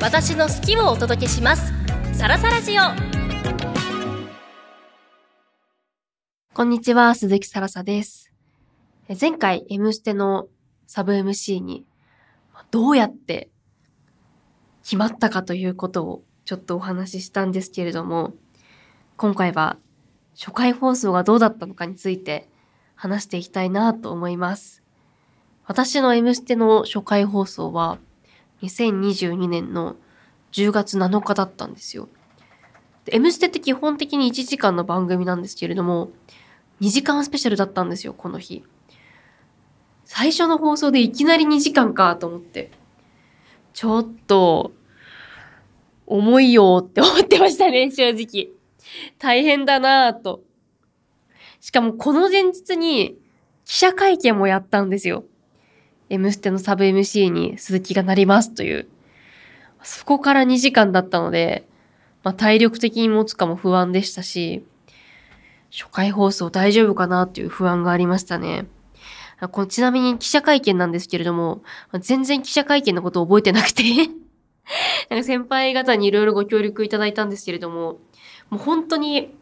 私の好きをお届けしますサラサラジオこんにちは、鈴木さらさです。前回、M ステのサブ MC に、どうやって決まったかということをちょっとお話ししたんですけれども、今回は初回放送がどうだったのかについて話していきたいなと思います。私の M ステの初回放送は2022年の10月7日だったんですよ。で M ステって基本的に1時間の番組なんですけれども、2時間スペシャルだったんですよ、この日。最初の放送でいきなり2時間かと思って。ちょっと、重いよって思ってましたね、正直。大変だなぁと。しかもこの前日に記者会見もやったんですよ。M ステのサブ MC に鈴木がなりますという。そこから2時間だったので、まあ、体力的に持つかも不安でしたし、初回放送大丈夫かなっていう不安がありましたね。このちなみに記者会見なんですけれども、全然記者会見のことを覚えてなくて なんか先輩方にいろいろご協力いただいたんですけれども、もう本当に、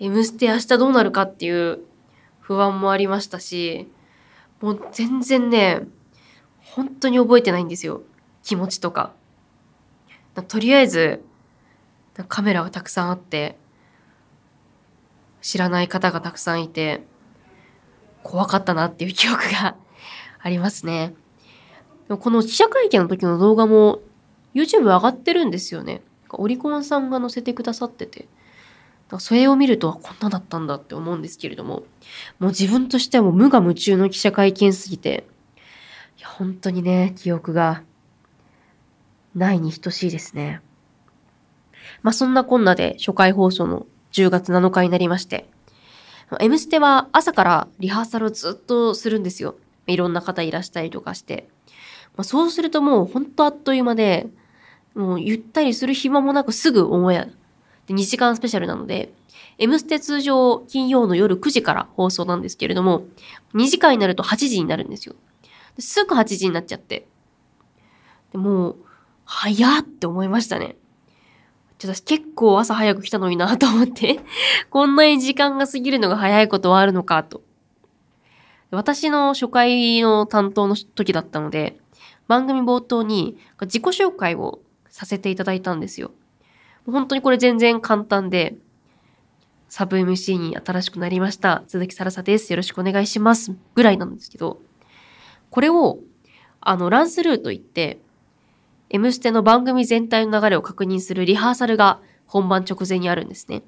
M ステ明日どうなるかっていう不安もありましたし、もう全然ね、本当に覚えてないんですよ。気持ちとか。とりあえず、カメラがたくさんあって、知らない方がたくさんいて、怖かったなっていう記憶が ありますね。でもこの記者会見の時の動画も YouTube 上がってるんですよね。オリコンさんが載せてくださってて。それを見ると、こんなだったんだって思うんですけれども、もう自分としてはもう無我夢中の記者会見すぎて、いや、本当にね、記憶がないに等しいですね。まあそんなこんなで初回放送の10月7日になりまして、M ステは朝からリハーサルをずっとするんですよ。いろんな方いらしたりとかして。まあ、そうするともうほんとあっという間で、もうゆったりする暇もなくすぐオンエア。で、2時間スペシャルなので、M ステ通常金曜の夜9時から放送なんですけれども、2時間になると8時になるんですよ。すぐ8時になっちゃって。でもう、早って思いましたね。ちょっと私結構朝早く来たのになと思って、こんなに時間が過ぎるのが早いことはあるのかと。私の初回の担当の時だったので、番組冒頭に自己紹介をさせていただいたんですよ。本当にこれ全然簡単で、サブ MC に新しくなりました。鈴木さらさです。よろしくお願いします。ぐらいなんですけど、これを、あの、ランスルーと言って、M ステの番組全体の流れを確認するリハーサルが本番直前にあるんですね。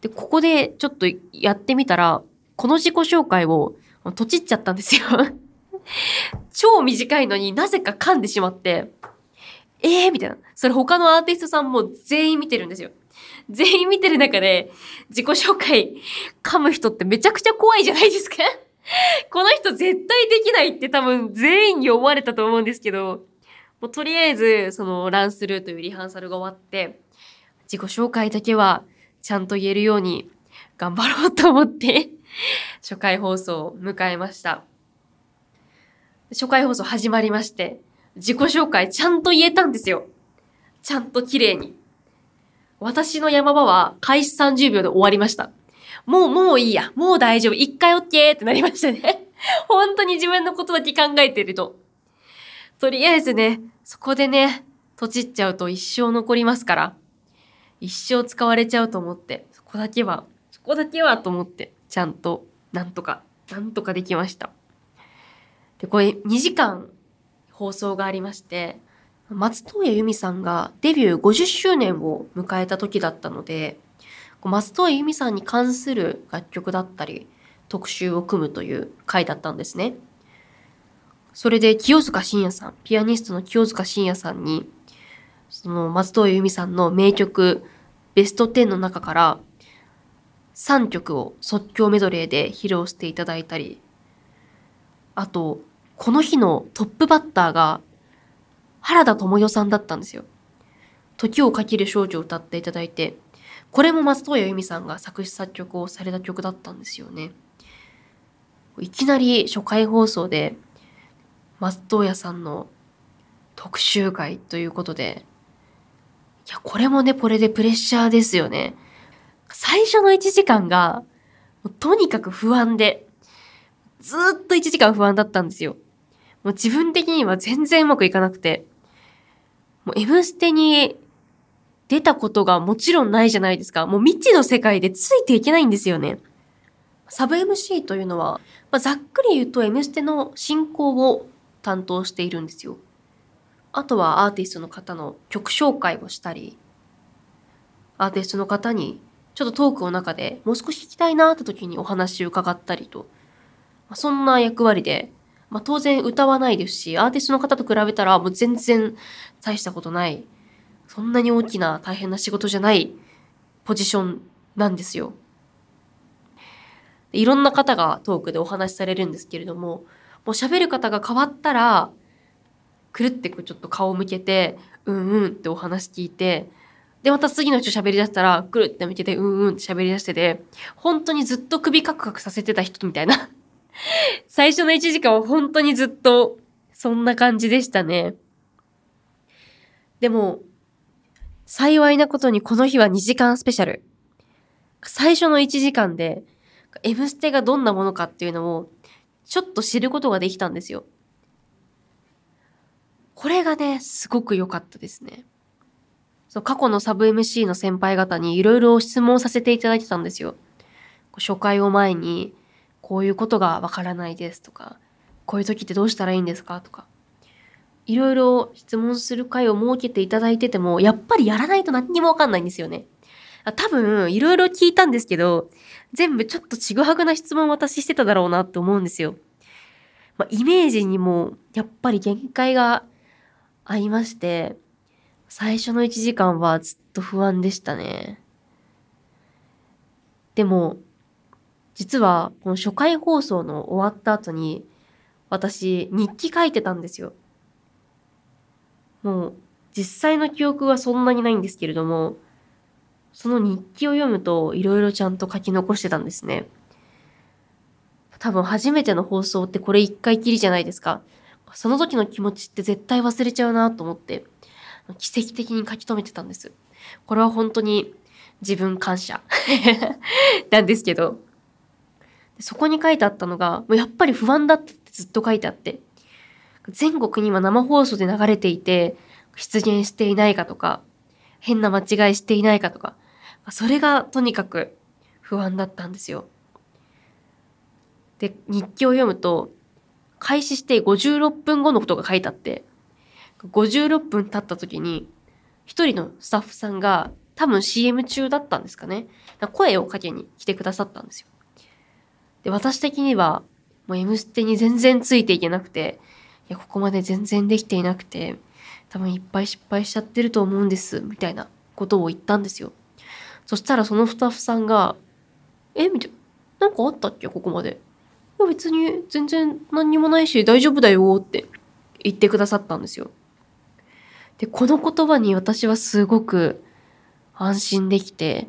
で、ここでちょっとやってみたら、この自己紹介をとちっちゃったんですよ。超短いのになぜか噛んでしまって、えーみたいな。それ他のアーティストさんも全員見てるんですよ。全員見てる中で自己紹介噛む人ってめちゃくちゃ怖いじゃないですか この人絶対できないって多分全員に思われたと思うんですけど、もうとりあえず、そのランスルーというリハーサルが終わって、自己紹介だけはちゃんと言えるように頑張ろうと思って、初回放送を迎えました。初回放送始まりまして、自己紹介ちゃんと言えたんですよ。ちゃんと綺麗に。私の山場は開始30秒で終わりました。もうもういいや。もう大丈夫。一回 OK ってなりましたね。本当に自分のことだけ考えてると。とりあえずね、そこでね、とちっちゃうと一生残りますから、一生使われちゃうと思って、そこだけは、そこだけはと思って、ちゃんと、なんとか、なんとかできました。で、これ2時間放送がありまして、松任谷由実さんがデビュー50周年を迎えた時だったので、松任谷由実さんに関する楽曲だったり、特集を組むという回だったんですね。それで清塚信也さん、ピアニストの清塚信也さんに、その松任谷由実さんの名曲ベスト10の中から3曲を即興メドレーで披露していただいたり、あと、この日のトップバッターが原田知世さんだったんですよ。時をかける少女を歌っていただいて、これも松任谷由実さんが作詞作曲をされた曲だったんですよね。いきなり初回放送で松任谷さんの特集会ということで、いや、これもね、これでプレッシャーですよね。最初の1時間が、とにかく不安で、ずっと1時間不安だったんですよ。もう自分的には全然うまくいかなくて、もう M ステに出たことがもちろんないじゃないですか。もう未知の世界でついていけないんですよね。サブ MC というのは、まあ、ざっくり言うと M ステの進行を担当しているんですよ。あとはアーティストの方の曲紹介をしたり、アーティストの方にちょっとトークの中でもう少し聞きたいなって時にお話を伺ったりと、そんな役割で、まあ、当然歌わないですし、アーティストの方と比べたらもう全然大したことないそんなに大きな大変な仕事じゃないポジションなんですよ。いろんな方がトークでお話しされるんですけれども、もう喋る方が変わったら、くるってちょっと顔を向けて、うんうんってお話聞いて、で、また次の人喋り出したら、くるって向けて、うんうんって喋り出してて、本当にずっと首カクカクさせてた人みたいな。最初の1時間は本当にずっと、そんな感じでしたね。でも、幸いなことにこの日は2時間スペシャル。最初の1時間で、M ステがどんなものかっていうのを、ちょっと知ることができたんですよ。これがね、すごく良かったですね。そう過去のサブ MC の先輩方にいろいろ質問させていただいてたんですよ。初回を前に、こういうことがわからないですとか、こういう時ってどうしたらいいんですかとか。いろいろ質問する会を設けていただいてても、やっぱりやらないと何にもわかんないんですよね。多分、いろいろ聞いたんですけど、全部ちょっとちぐはぐな質問を私してただろうなって思うんですよ。まあ、イメージにも、やっぱり限界がありまして、最初の1時間はずっと不安でしたね。でも、実は、この初回放送の終わった後に、私、日記書いてたんですよ。もう実際の記憶はそんなにないんですけれども、その日記を読むといろいろちゃんと書き残してたんですね。多分初めての放送ってこれ一回きりじゃないですか。その時の気持ちって絶対忘れちゃうなと思って、奇跡的に書き留めてたんです。これは本当に自分感謝なんですけど、そこに書いてあったのが、もうやっぱり不安だってずっと書いてあって、全国には生放送で流れていて、出現していないかとか、変な間違いしていないかとか、それがとにかく不安だったんですよ。で、日記を読むと、開始して56分後のことが書いてあって、56分経った時に、一人のスタッフさんが多分 CM 中だったんですかね。声をかけに来てくださったんですよ。で、私的には、もう M ステに全然ついていけなくて、いや、ここまで全然できていなくて、多分いっぱい失敗しちゃってると思うんです、みたいなことを言ったんですよ。そしたらそのスタッフさんが、えみたいな。なんかあったっけここまで。いや、別に全然何にもないし大丈夫だよって言ってくださったんですよ。で、この言葉に私はすごく安心できて、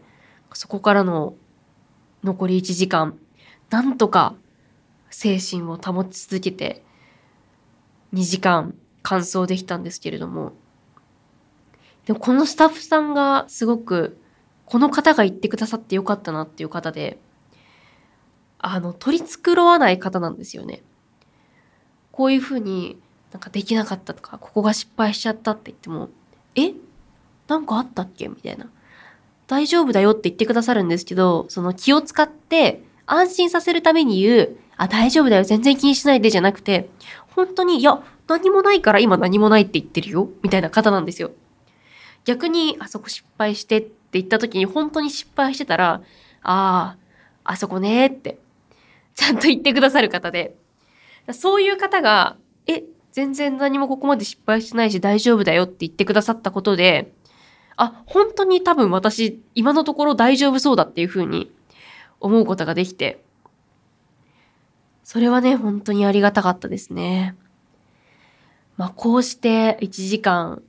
そこからの残り1時間、なんとか精神を保ち続けて、2時間完走できたんですけれども、でもこのスタッフさんがすごく、この方が言ってくださってよかったなっていう方で、あの、取り繕わない方なんですよね。こういうふうになんかできなかったとか、ここが失敗しちゃったって言っても、え？なんかあったっけ？みたいな。大丈夫だよって言ってくださるんですけど、その気を使って安心させるために言う、あ、大丈夫だよ、全然気にしないでじゃなくて、本当に、いや、何もないから今何もないって言ってるよ、みたいな方なんですよ。逆に、あそこ失敗してって言った時に本当に失敗してたら、ああ、あそこねって、ちゃんと言ってくださる方で、そういう方が、え、全然何もここまで失敗してないし大丈夫だよって言ってくださったことで、あ、本当に多分私、今のところ大丈夫そうだっていうふうに思うことができて、それはね、本当にありがたかったですね。まあ、こうして1時間、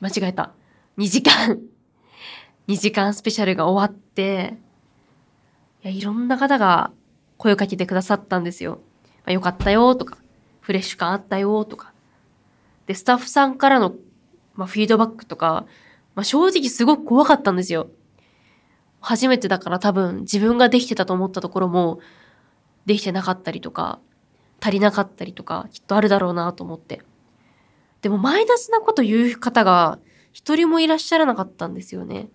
間違えた。2時間 2時間スペシャルが終わって、いや、いろんな方が声をかけてくださったんですよ。まあ、よかったよとか、フレッシュ感あったよとか。で、スタッフさんからの、まあ、フィードバックとか、まあ、正直すごく怖かったんですよ。初めてだから多分自分ができてたと思ったところもできてなかったりとか、足りなかったりとか、きっとあるだろうなと思って。でもマイナスなこと言う方が一人もいらっしゃらなかったんですよね。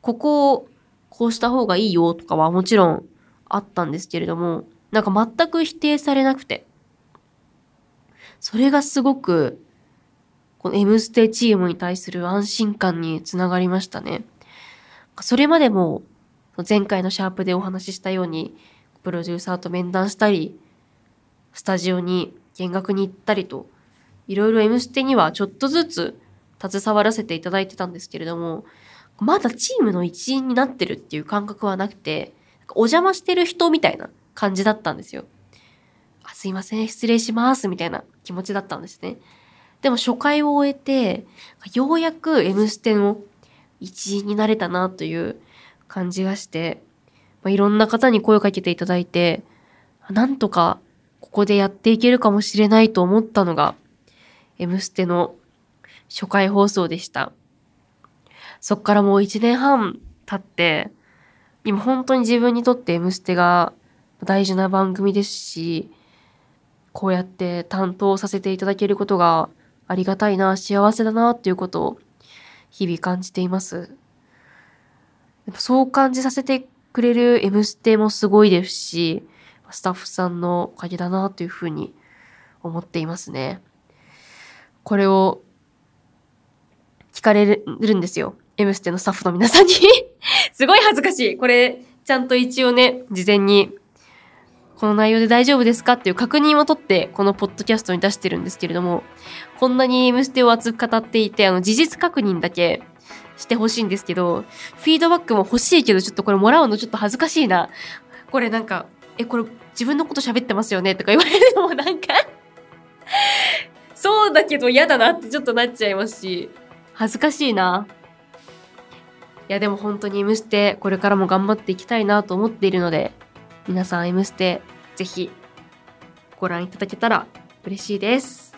ここをこうした方がいいよとかはもちろんあったんですけれども、なんか全く否定されなくて。それがすごく、この M ステチームに対する安心感につながりましたね。それまでも、前回のシャープでお話ししたように、プロデューサーと面談したり、スタジオに見学に行ったりと、いろいろ M ステにはちょっとずつ携わらせていただいてたんですけれども、まだチームの一員になってるっていう感覚はなくて、お邪魔してる人みたいな感じだったんですよ。あすいません、失礼します、みたいな気持ちだったんですね。でも初回を終えて、ようやく M ステの一員になれたなという感じがして、まあ、いろんな方に声をかけていただいて、なんとかここでやっていけるかもしれないと思ったのが、M ステの初回放送でした。そっからもう一年半経って、今本当に自分にとって M ステが大事な番組ですし、こうやって担当させていただけることがありがたいな、幸せだなっていうことを日々感じています。そう感じさせてくれる M ステもすごいですし、スタッフさんのおかげだなというふうに思っていますね。これを聞かれるんですよ。M ステのスタッフの皆さんに すごい恥ずかしい。これ、ちゃんと一応ね、事前に、この内容で大丈夫ですかっていう確認を取って、このポッドキャストに出してるんですけれども、こんなに M ステを熱く語っていて、あの、事実確認だけしてほしいんですけど、フィードバックも欲しいけど、ちょっとこれもらうのちょっと恥ずかしいな。これなんか、え、これ自分のこと喋ってますよね？とか言われるのもなんか そうだけど嫌だなってちょっとなっちゃいますし、恥ずかしいな。いやでも本当に M ステこれからも頑張っていきたいなと思っているので、皆さん M ステぜひご覧いただけたら嬉しいです。